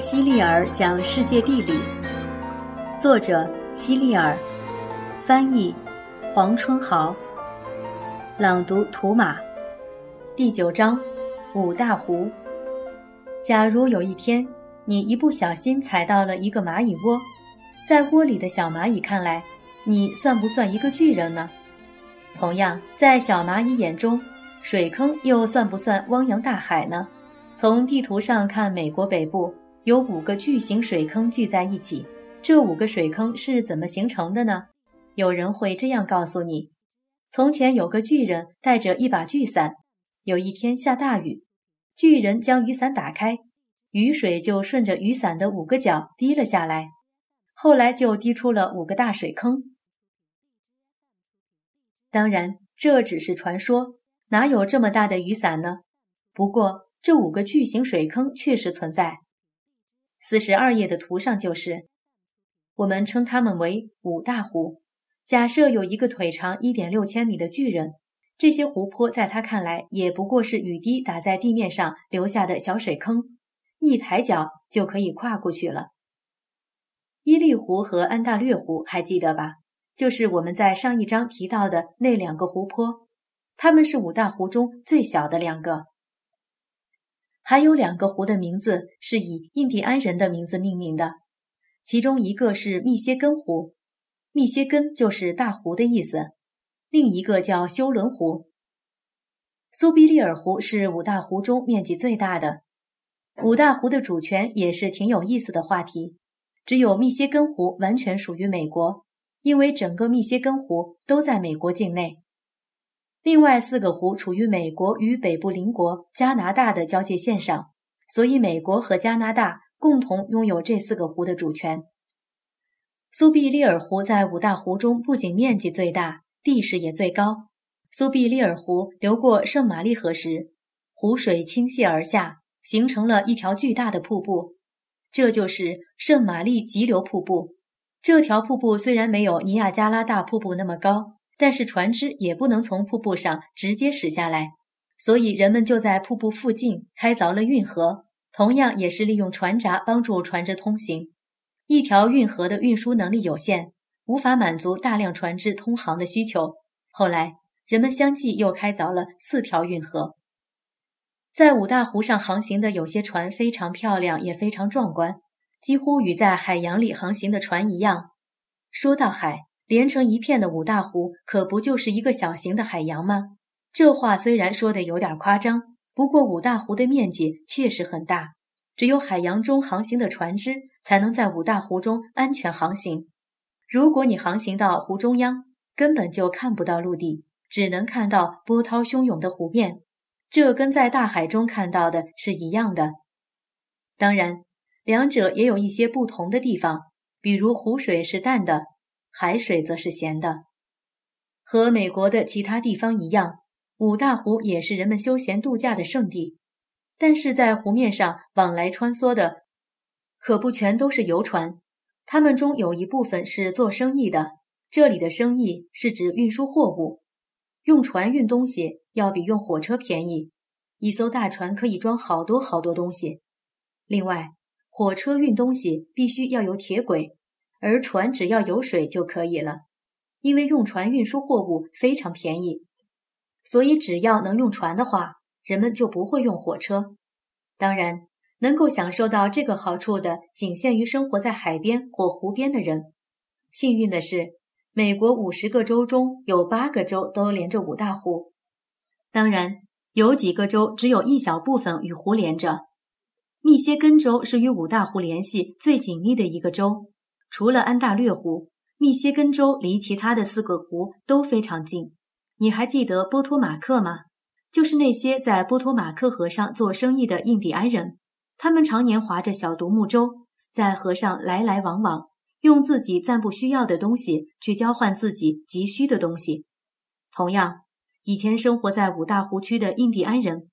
希利尔讲世界地理，作者希利尔，翻译黄春豪，朗读图马。第九章，五大湖。假如有一天你一不小心踩到了一个蚂蚁窝，在窝里的小蚂蚁看来，你算不算一个巨人呢？同样，在小蚂蚁眼中，水坑又算不算汪洋大海呢？从地图上看，美国北部。有五个巨型水坑聚在一起，这五个水坑是怎么形成的呢？有人会这样告诉你：从前有个巨人带着一把巨伞，有一天下大雨，巨人将雨伞打开，雨水就顺着雨伞的五个角滴了下来，后来就滴出了五个大水坑。当然，这只是传说，哪有这么大的雨伞呢？不过，这五个巨型水坑确实存在。四十二页的图上就是，我们称它们为五大湖。假设有一个腿长一点六千米的巨人，这些湖泊在他看来也不过是雨滴打在地面上留下的小水坑，一抬脚就可以跨过去了。伊利湖和安大略湖还记得吧？就是我们在上一章提到的那两个湖泊，它们是五大湖中最小的两个。还有两个湖的名字是以印第安人的名字命名的，其中一个是密歇根湖，密歇根就是大湖的意思；另一个叫休伦湖。苏必利尔湖是五大湖中面积最大的。五大湖的主权也是挺有意思的话题，只有密歇根湖完全属于美国，因为整个密歇根湖都在美国境内。另外四个湖处于美国与北部邻国加拿大的交界线上，所以美国和加拿大共同拥有这四个湖的主权。苏必利尔湖在五大湖中不仅面积最大，地势也最高。苏必利尔湖流过圣玛丽河时，湖水倾泻而下，形成了一条巨大的瀑布，这就是圣玛丽急流瀑布。这条瀑布虽然没有尼亚加拉大瀑布那么高。但是船只也不能从瀑布上直接驶下来，所以人们就在瀑布附近开凿了运河，同样也是利用船闸帮助船只通行。一条运河的运输能力有限，无法满足大量船只通航的需求。后来，人们相继又开凿了四条运河。在五大湖上航行的有些船非常漂亮，也非常壮观，几乎与在海洋里航行的船一样。说到海。连成一片的五大湖，可不就是一个小型的海洋吗？这话虽然说的有点夸张，不过五大湖的面积确实很大，只有海洋中航行的船只才能在五大湖中安全航行。如果你航行到湖中央，根本就看不到陆地，只能看到波涛汹涌的湖面，这跟在大海中看到的是一样的。当然，两者也有一些不同的地方，比如湖水是淡的。海水则是咸的，和美国的其他地方一样，五大湖也是人们休闲度假的圣地。但是在湖面上往来穿梭的，可不全都是游船，它们中有一部分是做生意的。这里的生意是指运输货物，用船运东西要比用火车便宜，一艘大船可以装好多好多东西。另外，火车运东西必须要有铁轨。而船只要有水就可以了，因为用船运输货物非常便宜，所以只要能用船的话，人们就不会用火车。当然，能够享受到这个好处的，仅限于生活在海边或湖边的人。幸运的是，美国五十个州中有八个州都连着五大湖，当然有几个州只有一小部分与湖连着。密歇根州是与五大湖联系最紧密的一个州。除了安大略湖，密歇根州离其他的四个湖都非常近。你还记得波托马克吗？就是那些在波托马克河上做生意的印第安人，他们常年划着小独木舟，在河上来来往往，用自己暂不需要的东西去交换自己急需的东西。同样，以前生活在五大湖区的印第安人，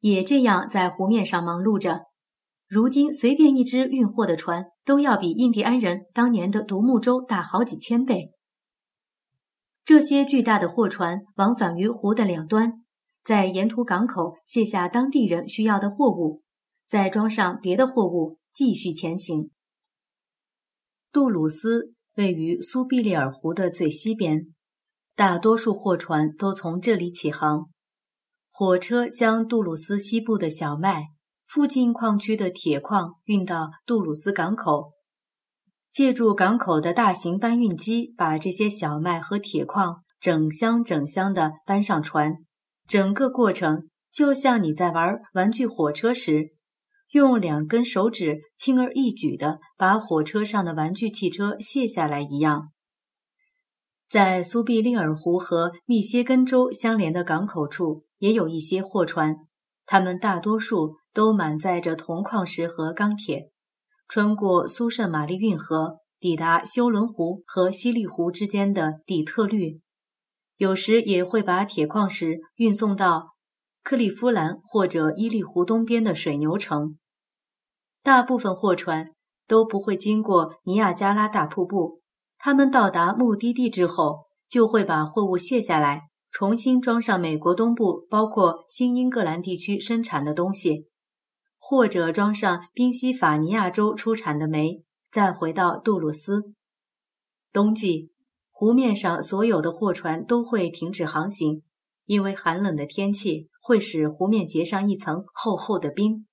也这样在湖面上忙碌着。如今，随便一只运货的船都要比印第安人当年的独木舟大好几千倍。这些巨大的货船往返于湖的两端，在沿途港口卸下当地人需要的货物，再装上别的货物，继续前行。杜鲁斯位于苏必利尔湖的最西边，大多数货船都从这里起航。火车将杜鲁斯西部的小麦、附近矿区的铁矿运到杜鲁斯港口，借助港口的大型搬运机，把这些小麦和铁矿整箱整箱地搬上船。整个过程就像你在玩玩具火车时，用两根手指轻而易举地把火车上的玩具汽车卸下来一样。在苏必利尔湖和密歇根州相连的港口处。也有一些货船，它们大多数都满载着铜矿石和钢铁，穿过苏圣玛丽运河，抵达休伦湖和西利湖之间的底特律。有时也会把铁矿石运送到克利夫兰或者伊利湖东边的水牛城。大部分货船都不会经过尼亚加拉大瀑布，他们到达目的地之后，就会把货物卸下来。重新装上美国东部，包括新英格兰地区生产的东西，或者装上宾夕法尼亚州出产的煤，再回到杜鲁斯。冬季，湖面上所有的货船都会停止航行，因为寒冷的天气会使湖面结上一层厚厚的冰。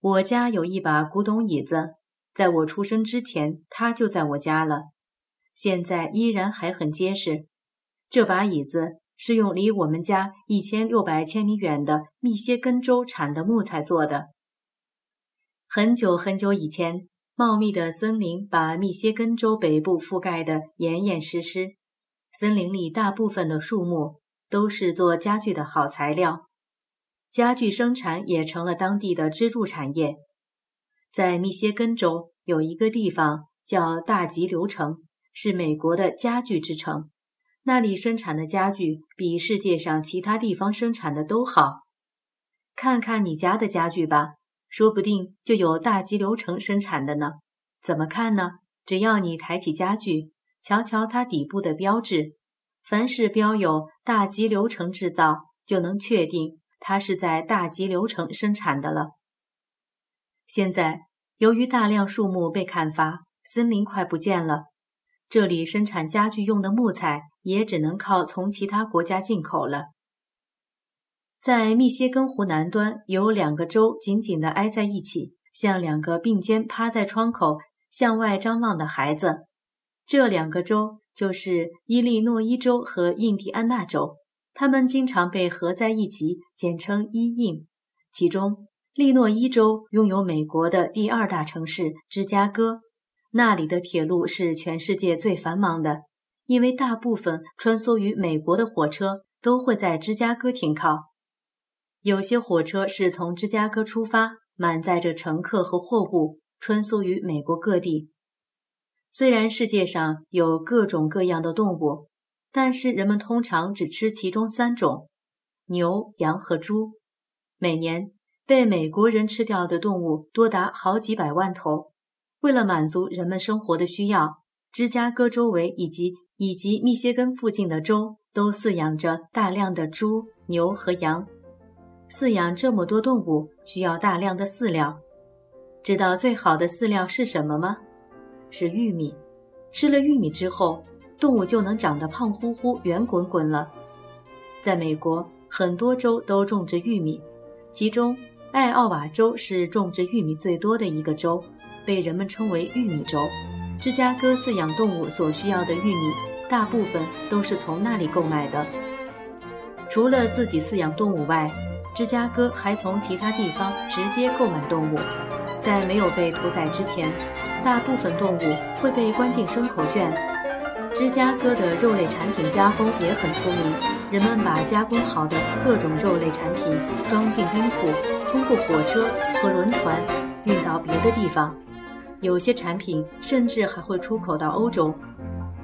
我家有一把古董椅子，在我出生之前，它就在我家了，现在依然还很结实。这把椅子是用离我们家一千六百千米远的密歇根州产的木材做的。很久很久以前，茂密的森林把密歇根州北部覆盖得严严实实。森林里大部分的树木都是做家具的好材料，家具生产也成了当地的支柱产业。在密歇根州有一个地方叫大吉流城，是美国的家具之城。那里生产的家具比世界上其他地方生产的都好。看看你家的家具吧，说不定就有大吉流程生产的呢。怎么看呢？只要你抬起家具，瞧瞧它底部的标志，凡是标有“大吉流程制造”，就能确定它是在大吉流程生产的了。现在，由于大量树木被砍伐，森林快不见了。这里生产家具用的木材也只能靠从其他国家进口了。在密歇根湖南端有两个州紧紧地挨在一起，像两个并肩趴在窗口向外张望的孩子。这两个州就是伊利诺伊州和印第安纳州，他们经常被合在一起，简称伊印。其中，利诺伊州拥有美国的第二大城市芝加哥。那里的铁路是全世界最繁忙的，因为大部分穿梭于美国的火车都会在芝加哥停靠。有些火车是从芝加哥出发，满载着乘客和货物，穿梭于美国各地。虽然世界上有各种各样的动物，但是人们通常只吃其中三种：牛、羊和猪。每年被美国人吃掉的动物多达好几百万头。为了满足人们生活的需要，芝加哥周围以及以及密歇根附近的州都饲养着大量的猪、牛和羊。饲养这么多动物需要大量的饲料。知道最好的饲料是什么吗？是玉米。吃了玉米之后，动物就能长得胖乎乎、圆滚滚了。在美国，很多州都种植玉米，其中爱奥瓦州是种植玉米最多的一个州。被人们称为“玉米州”，芝加哥饲养动物所需要的玉米，大部分都是从那里购买的。除了自己饲养动物外，芝加哥还从其他地方直接购买动物。在没有被屠宰之前，大部分动物会被关进牲口圈。芝加哥的肉类产品加工也很出名，人们把加工好的各种肉类产品装进冰库，通过火车和轮船运到别的地方。有些产品甚至还会出口到欧洲。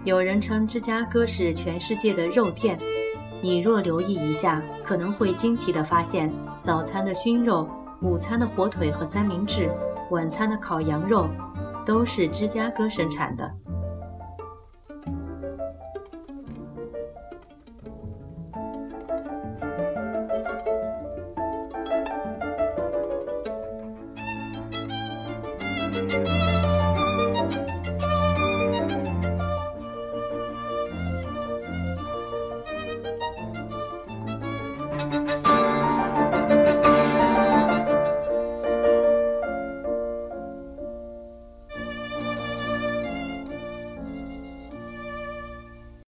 有人称芝加哥是全世界的肉店。你若留意一下，可能会惊奇地发现，早餐的熏肉、午餐的火腿和三明治、晚餐的烤羊肉，都是芝加哥生产的。了。